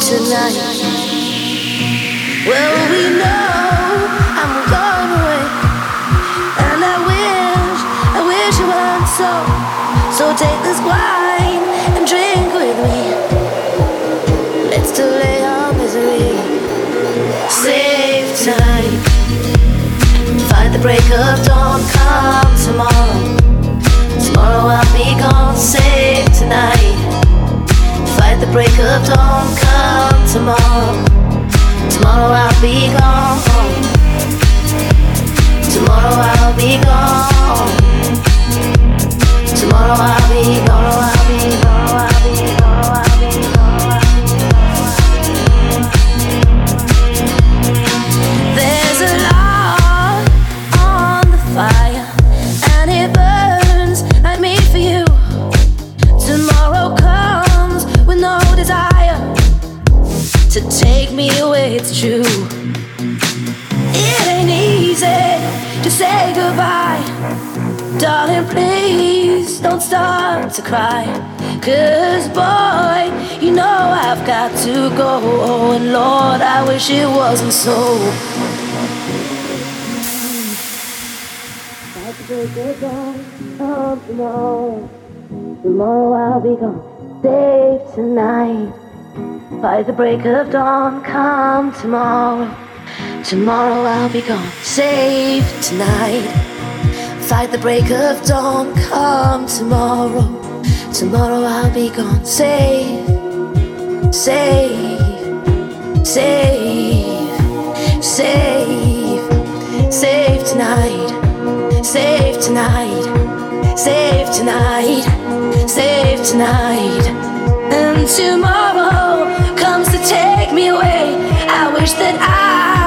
tonight. Well, we know I'm going away, and I wish, I wish you weren't so. So take this wine and drink with me. Let's delay our misery. Save tonight. Fight the. Come tomorrow. Tomorrow I'll be gone. Save tonight. The break of dawn. Come tomorrow. Tomorrow I'll be gone. Tomorrow I'll be gone. Tomorrow I'll be gone. I'll be gone. Cry. Cause, boy, you know I've got to go. And Lord, I wish it wasn't so. Tomorrow, tomorrow I'll be gone. Save tonight. By the break of dawn, come tomorrow. Tomorrow I'll be gone. Save tonight. Fight the break of dawn, come tomorrow. Tomorrow I'll be gone. Save, save, save, save, save tonight. Save tonight. Save tonight. Save tonight. And tomorrow comes to take me away. I wish that I, I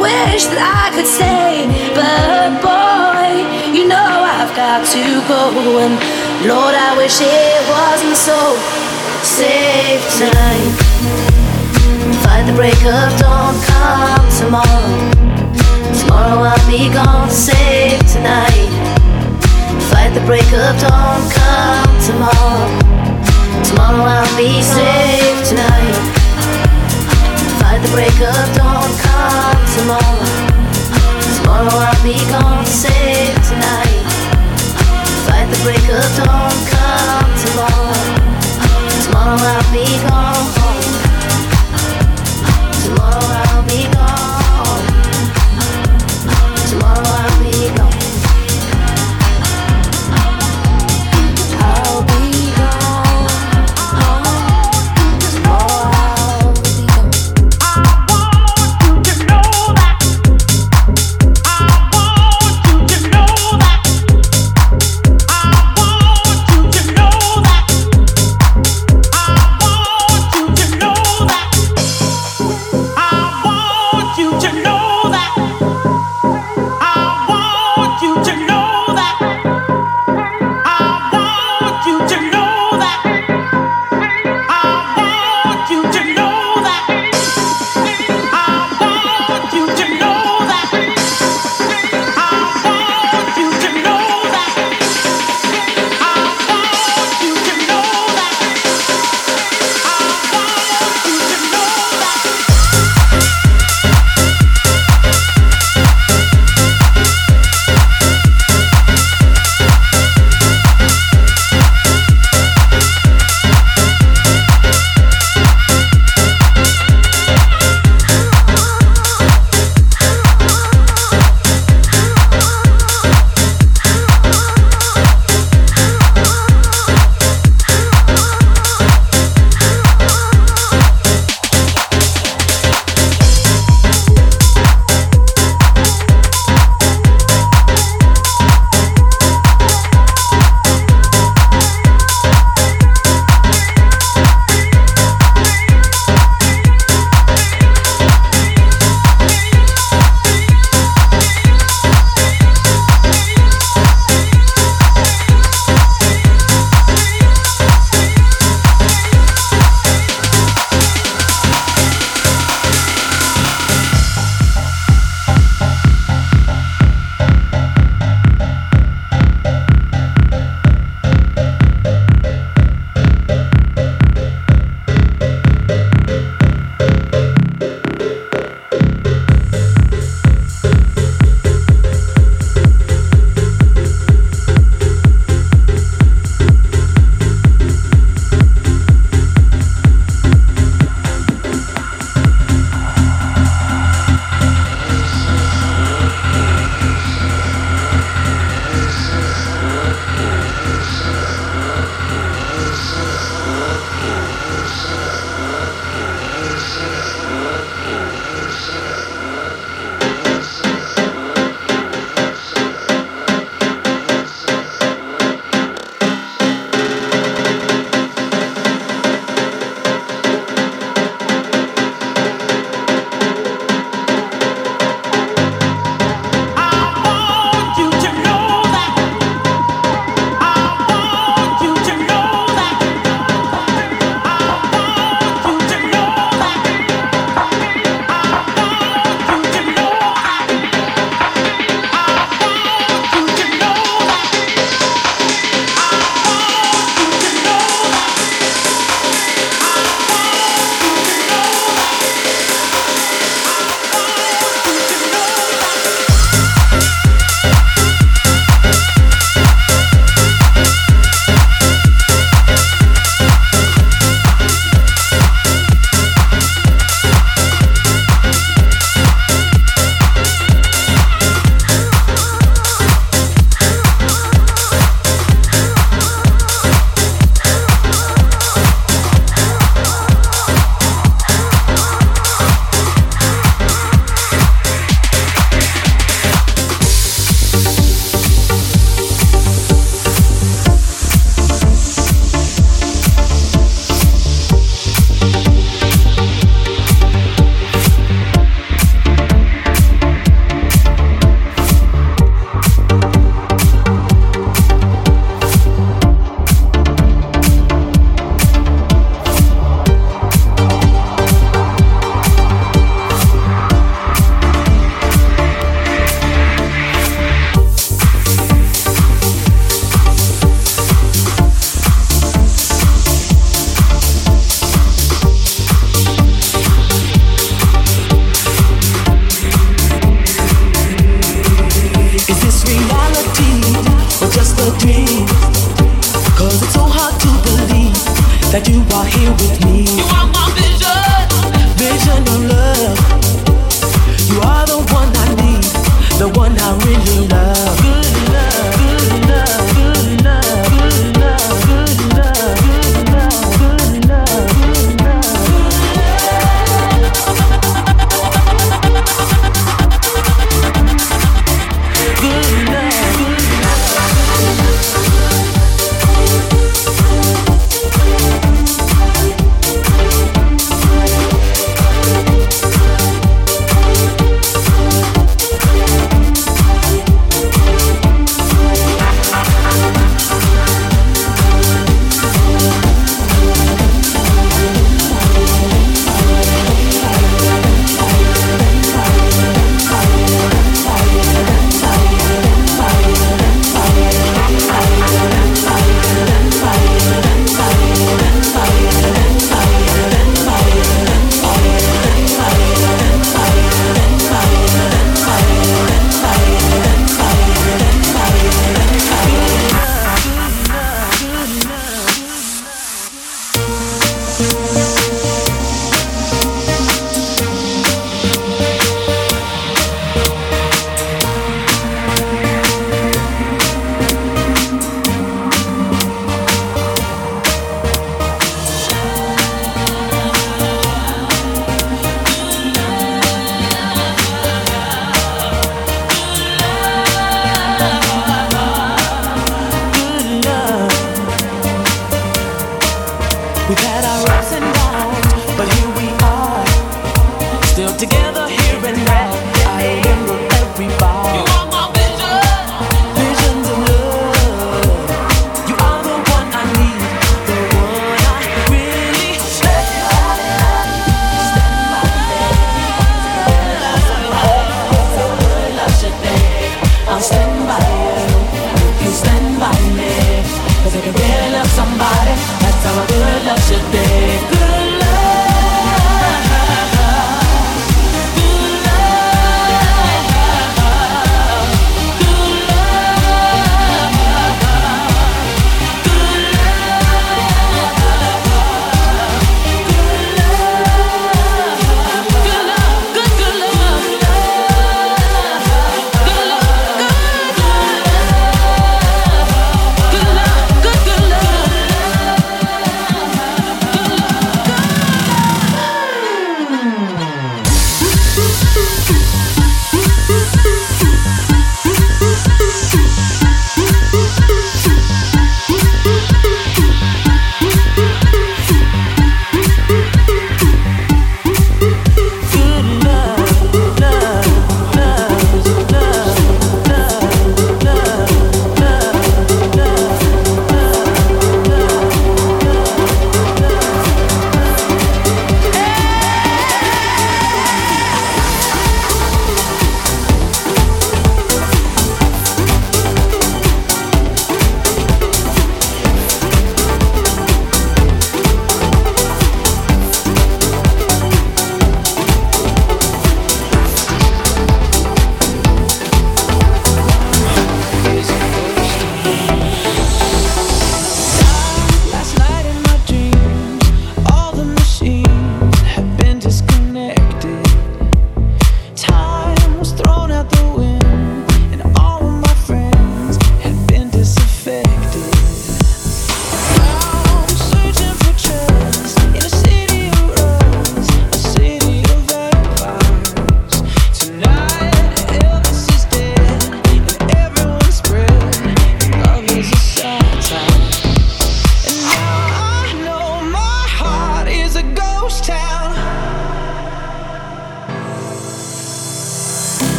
wish that I could stay. But boy, you know I've got to go. And Lord, I wish it wasn't so. Save tonight. Fight the break of dawn, come tomorrow. Tomorrow I'll be gone, save tonight. Fight the break of dawn, come tomorrow. Tomorrow I'll be safe tonight. Fight the break of dawn, come tomorrow. Tomorrow I'll be gone, safe tonight. Fight the break of dawn, come tomorrow. Tomorrow I'll be gone.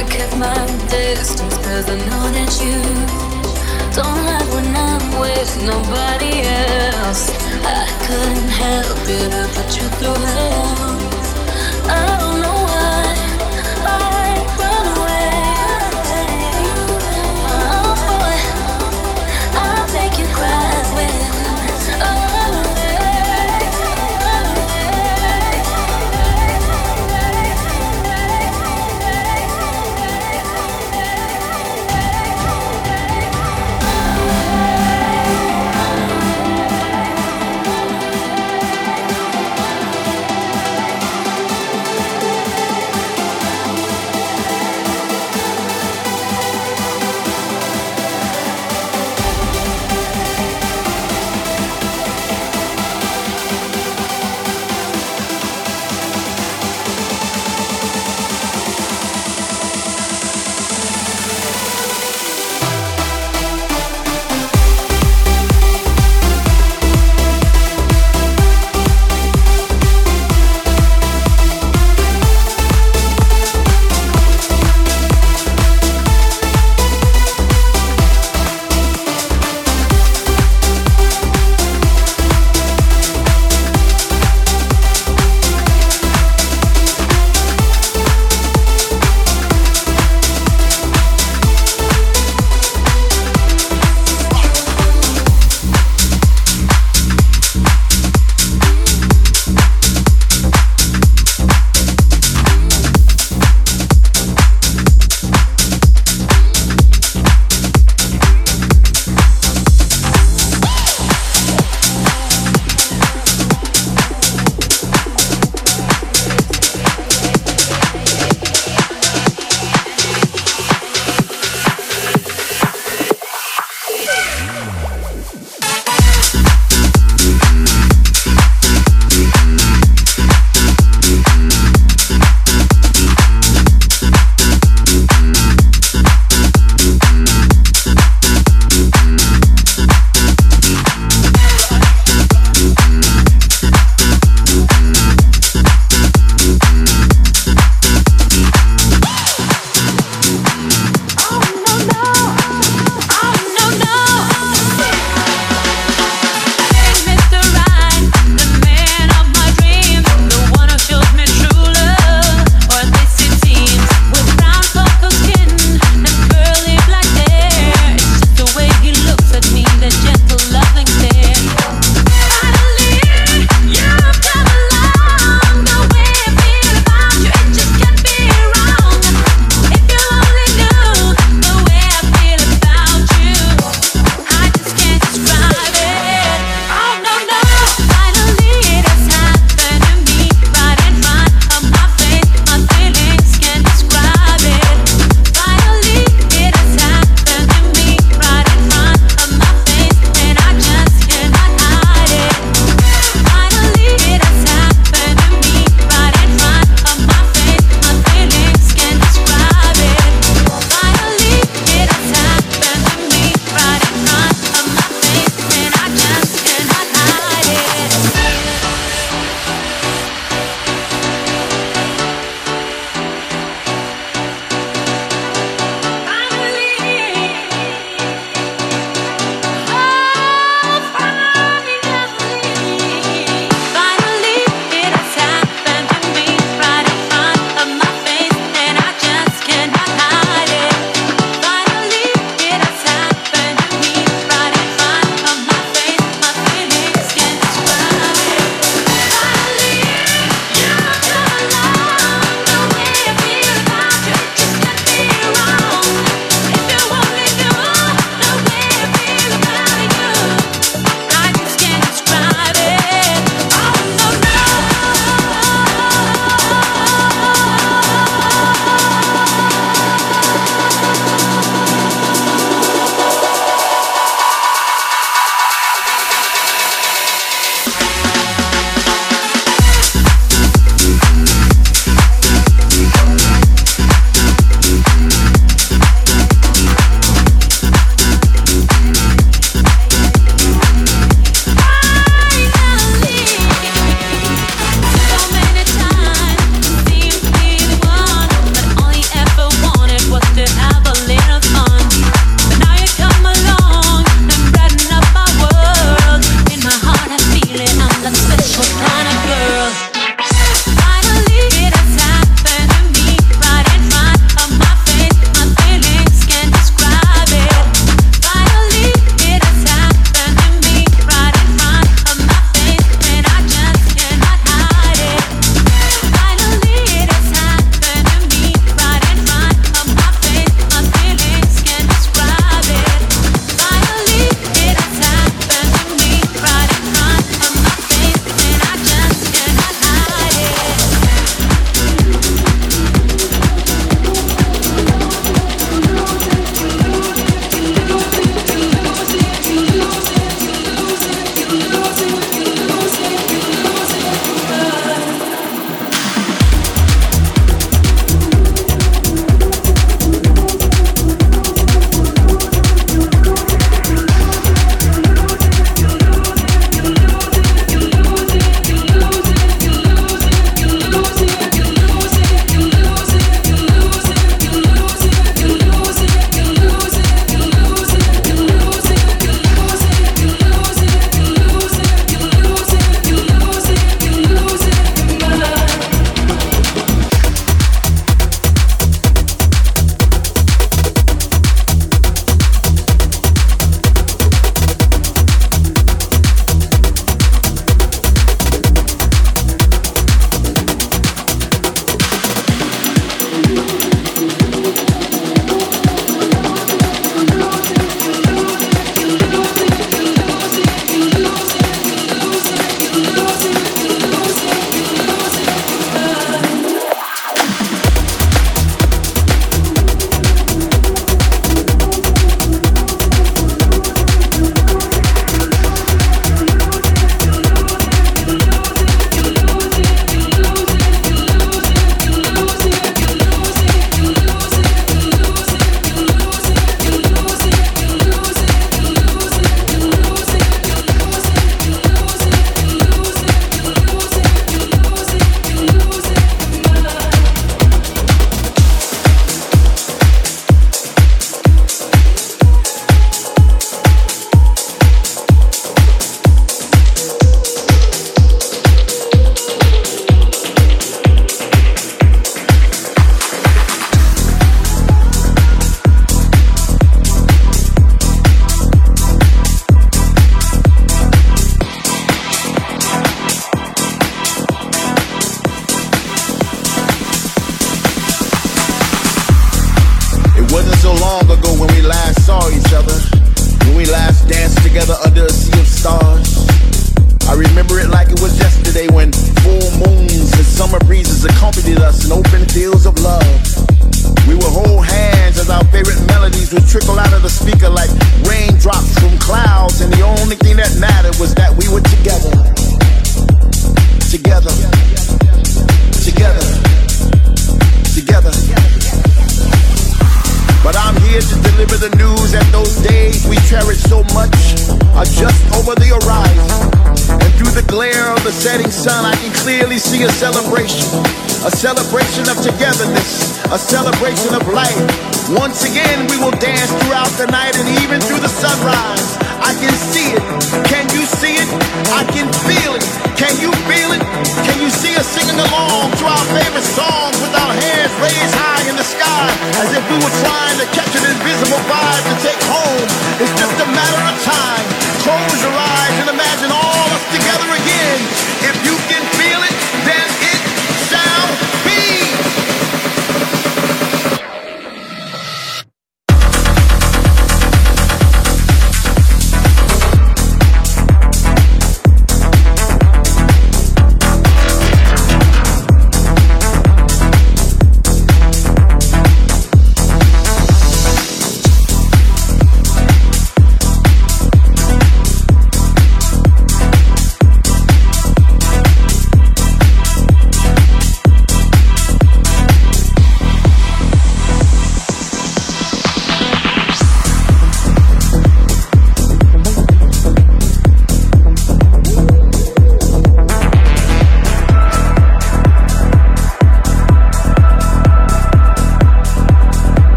I kept my distance cause I know that you don't like when I'm with nobody else. I couldn't help it, I put you through hell. Oh.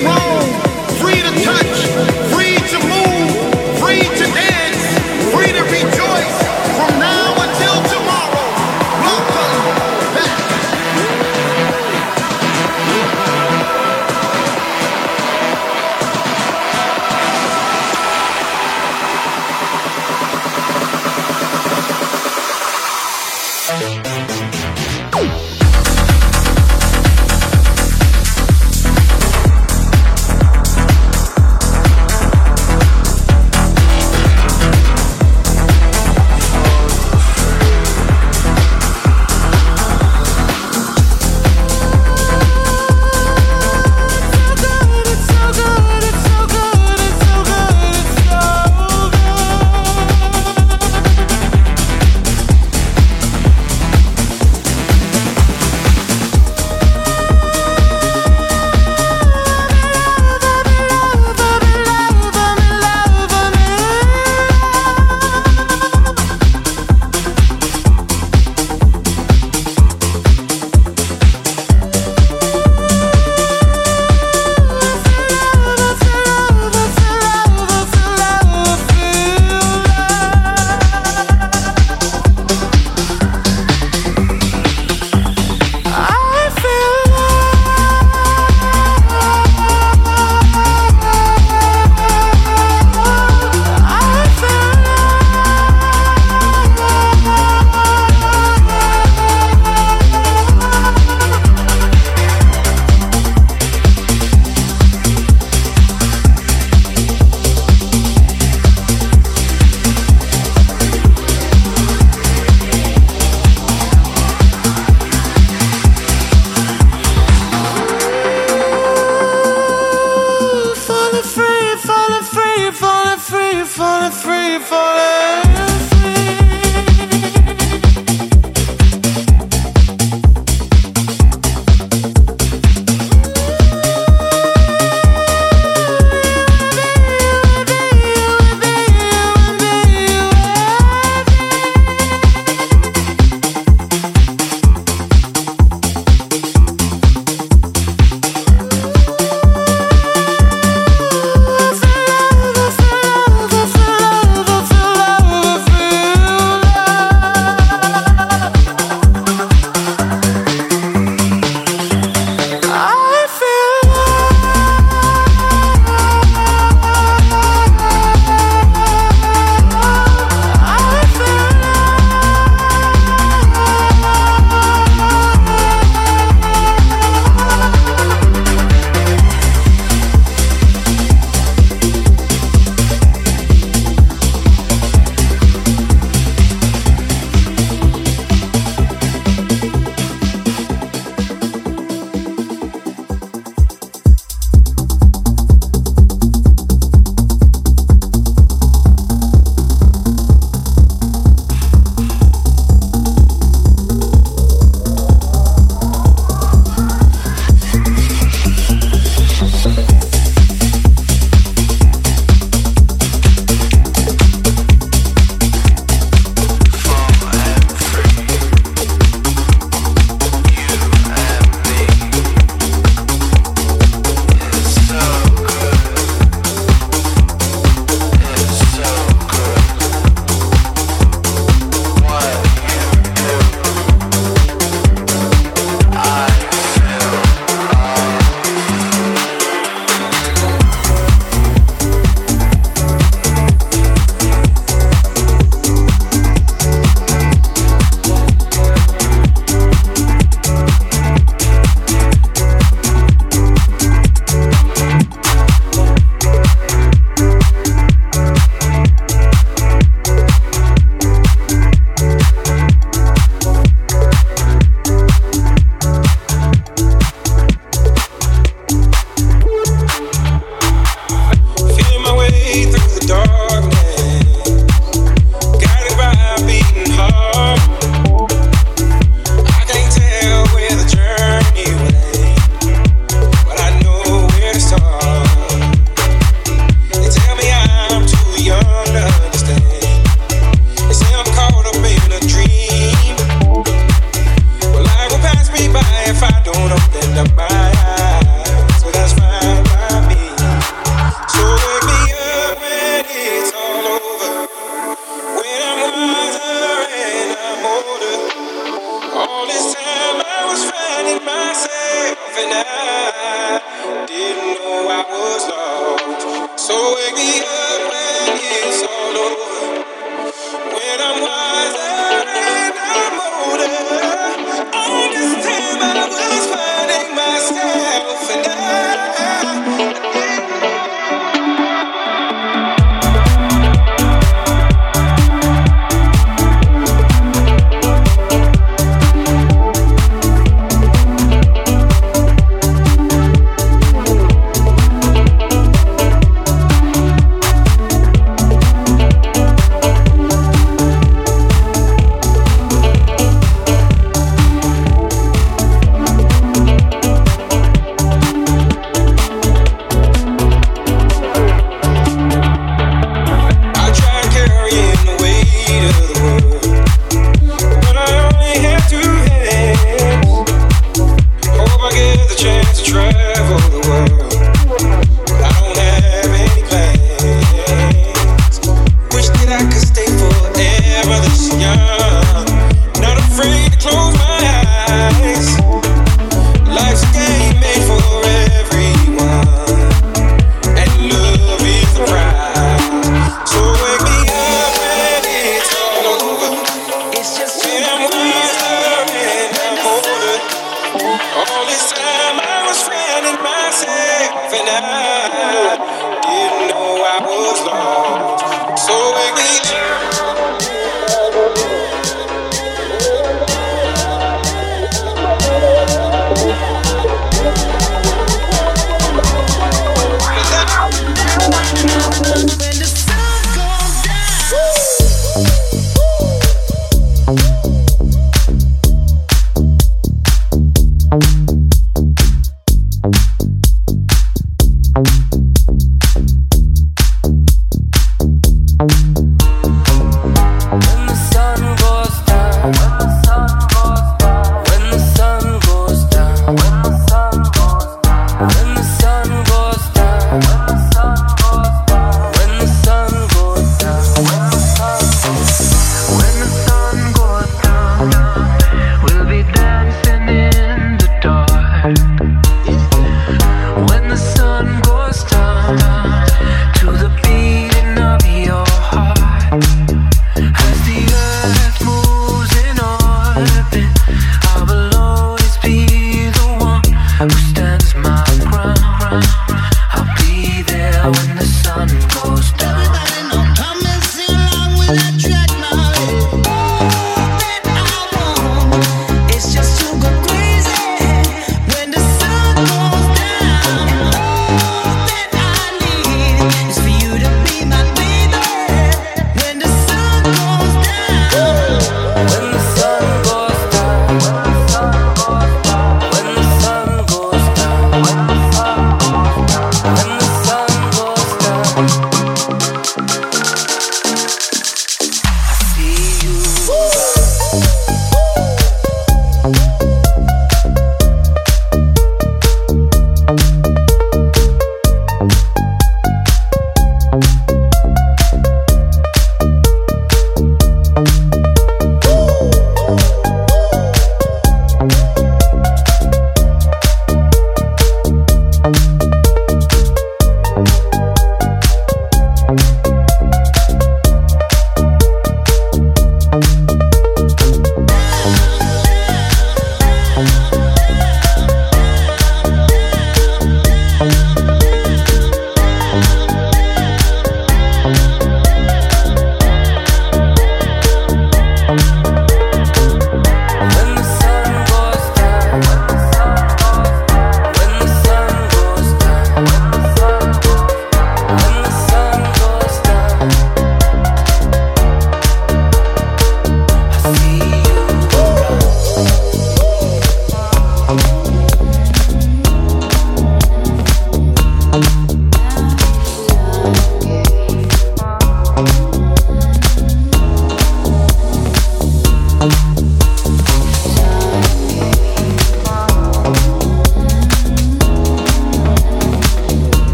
free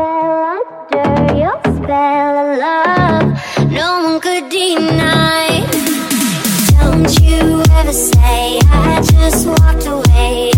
under your spell of love No one could deny Don't you ever say I just walked away.